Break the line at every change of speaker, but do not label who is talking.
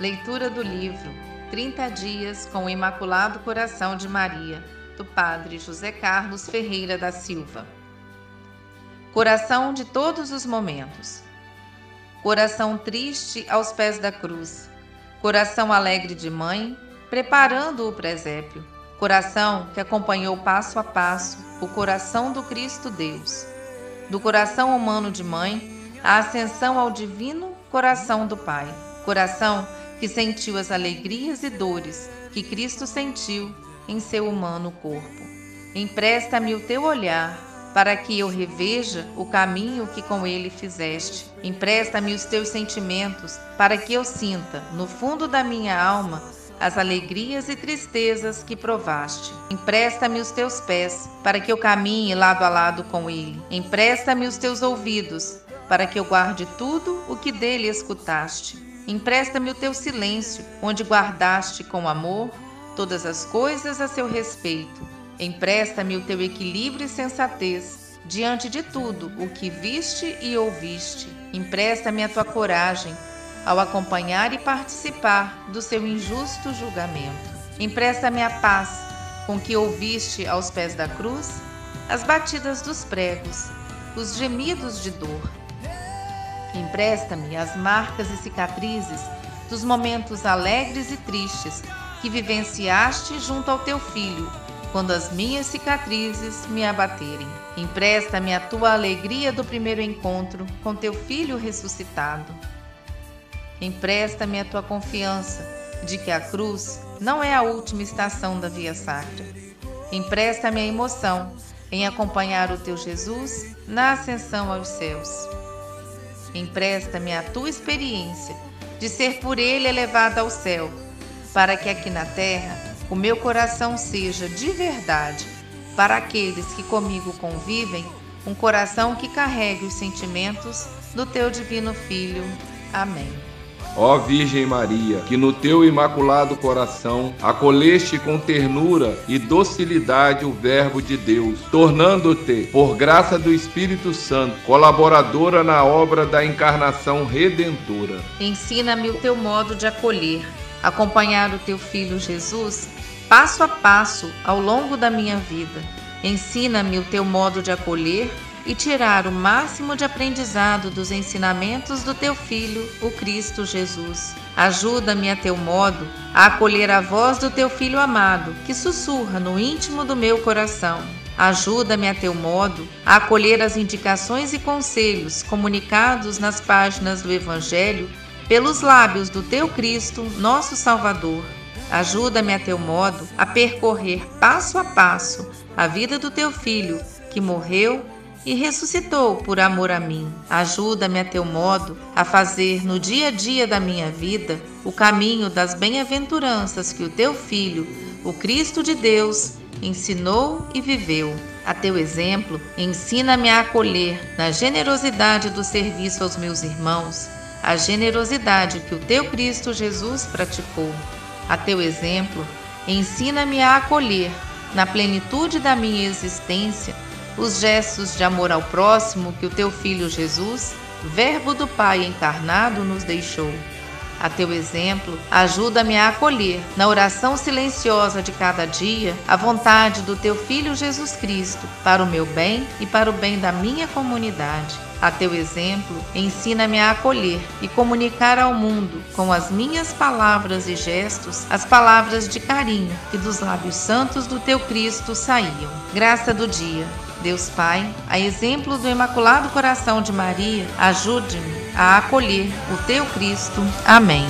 Leitura do livro 30 Dias com o Imaculado Coração de Maria, do Padre José Carlos Ferreira da Silva. Coração de todos os momentos. Coração triste aos pés da cruz. Coração alegre de mãe, preparando o presépio. Coração que acompanhou passo a passo o coração do Cristo Deus. Do coração humano de mãe, a ascensão ao divino coração do Pai. Coração que sentiu as alegrias e dores que Cristo sentiu em seu humano corpo. Empresta-me o teu olhar para que eu reveja o caminho que com ele fizeste. Empresta-me os teus sentimentos para que eu sinta, no fundo da minha alma, as alegrias e tristezas que provaste. Empresta-me os teus pés para que eu caminhe lado a lado com ele. Empresta-me os teus ouvidos para que eu guarde tudo o que dele escutaste. Empresta-me o teu silêncio, onde guardaste com amor todas as coisas a seu respeito. Empresta-me o teu equilíbrio e sensatez diante de tudo o que viste e ouviste. Empresta-me a tua coragem ao acompanhar e participar do seu injusto julgamento. Empresta-me a paz com que ouviste aos pés da cruz as batidas dos pregos, os gemidos de dor Empresta-me as marcas e cicatrizes dos momentos alegres e tristes que vivenciaste junto ao teu filho, quando as minhas cicatrizes me abaterem. Empresta-me a tua alegria do primeiro encontro com teu filho ressuscitado. Empresta-me a tua confiança de que a cruz não é a última estação da via sacra. Empresta-me a emoção em acompanhar o teu Jesus na ascensão aos céus. Empresta-me a tua experiência de ser por ele elevada ao céu, para que aqui na terra o meu coração seja de verdade, para aqueles que comigo convivem, um coração que carregue os sentimentos do teu divino Filho. Amém.
Ó Virgem Maria, que no teu imaculado coração acolheste com ternura e docilidade o Verbo de Deus, tornando-te, por graça do Espírito Santo, colaboradora na obra da encarnação redentora.
Ensina-me o teu modo de acolher, acompanhar o teu Filho Jesus passo a passo ao longo da minha vida. Ensina-me o teu modo de acolher e tirar o máximo de aprendizado dos ensinamentos do teu Filho, o Cristo Jesus. Ajuda-me a teu modo a acolher a voz do teu Filho amado, que sussurra no íntimo do meu coração. Ajuda-me a teu modo a acolher as indicações e conselhos comunicados nas páginas do Evangelho pelos lábios do teu Cristo, nosso Salvador. Ajuda-me a teu modo a percorrer passo a passo a vida do teu filho, que morreu e ressuscitou por amor a mim. Ajuda-me a teu modo a fazer no dia a dia da minha vida o caminho das bem-aventuranças que o teu Filho, o Cristo de Deus, ensinou e viveu. A teu exemplo, ensina-me a acolher na generosidade do serviço aos meus irmãos, a generosidade que o teu Cristo Jesus praticou. A teu exemplo, ensina-me a acolher na plenitude da minha existência os gestos de amor ao próximo que o teu Filho Jesus, Verbo do Pai encarnado, nos deixou. A teu exemplo, ajuda-me a acolher, na oração silenciosa de cada dia, a vontade do teu Filho Jesus Cristo, para o meu bem e para o bem da minha comunidade. A teu exemplo, ensina-me a acolher e comunicar ao mundo, com as minhas palavras e gestos, as palavras de carinho que dos lábios santos do teu Cristo saíam. Graça do dia. Deus Pai, a exemplo do Imaculado Coração de Maria, ajude-me a acolher o teu Cristo. Amém.